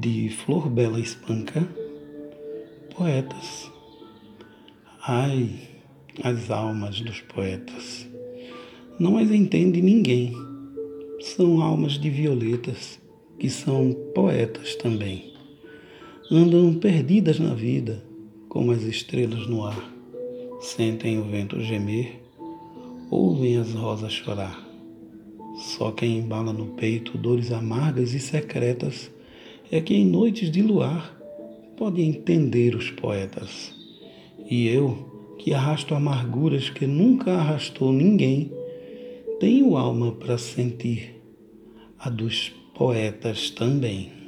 de Flor Bela Espanca, poetas. Ai, as almas dos poetas. Não as entende ninguém. São almas de violetas que são poetas também. Andam perdidas na vida, como as estrelas no ar. Sentem o vento gemer, ouvem as rosas chorar. Só quem embala no peito dores amargas e secretas é que em noites de luar pode entender os poetas. E eu, que arrasto amarguras que nunca arrastou ninguém, tenho alma para sentir a dos poetas também.